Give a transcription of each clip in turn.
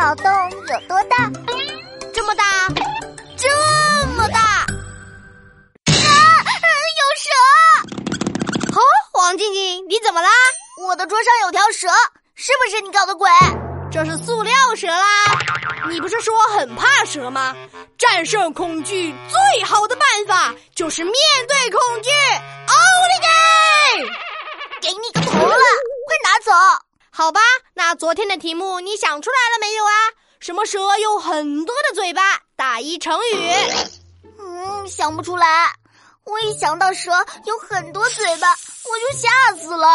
脑洞有多大？这么大，这么大！啊，有蛇！哦，黄静静，你怎么啦？我的桌上有条蛇，是不是你搞的鬼？这是塑料蛇啦！你不是说很怕蛇吗？战胜恐惧最好的办法就是面对恐惧。好吧，那昨天的题目你想出来了没有啊？什么蛇有很多的嘴巴？打一成语。嗯，想不出来。我一想到蛇有很多嘴巴，我就吓死了。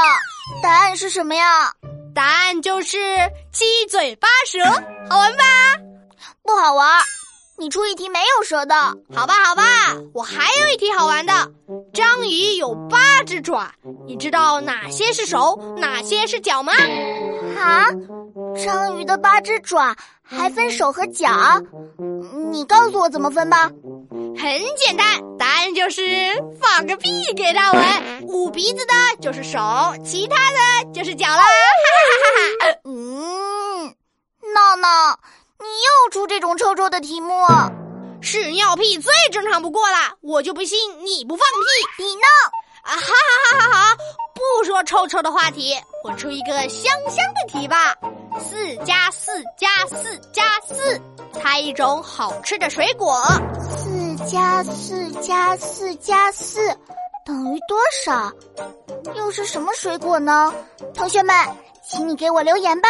答案是什么呀？答案就是七嘴八舌。好玩吧？不好玩。你出一题没有蛇的，好吧？好吧，我还有一题好玩的。章鱼有八只爪，你知道哪些是手，哪些是脚吗？啊，章鱼的八只爪还分手和脚？你告诉我怎么分吧。很简单，答案就是放个屁给他闻。捂鼻子的就是手，其他的就是脚啦。哈哈哈哈！嗯，闹闹。你又出这种臭臭的题目，屎尿屁最正常不过了，我就不信你不放屁。你呢？啊哈哈哈哈哈！不说臭臭的话题，我出一个香香的题吧。四加四加四加四，猜一种好吃的水果。四加四加四加四等于多少？又是什么水果呢？同学们，请你给我留言吧。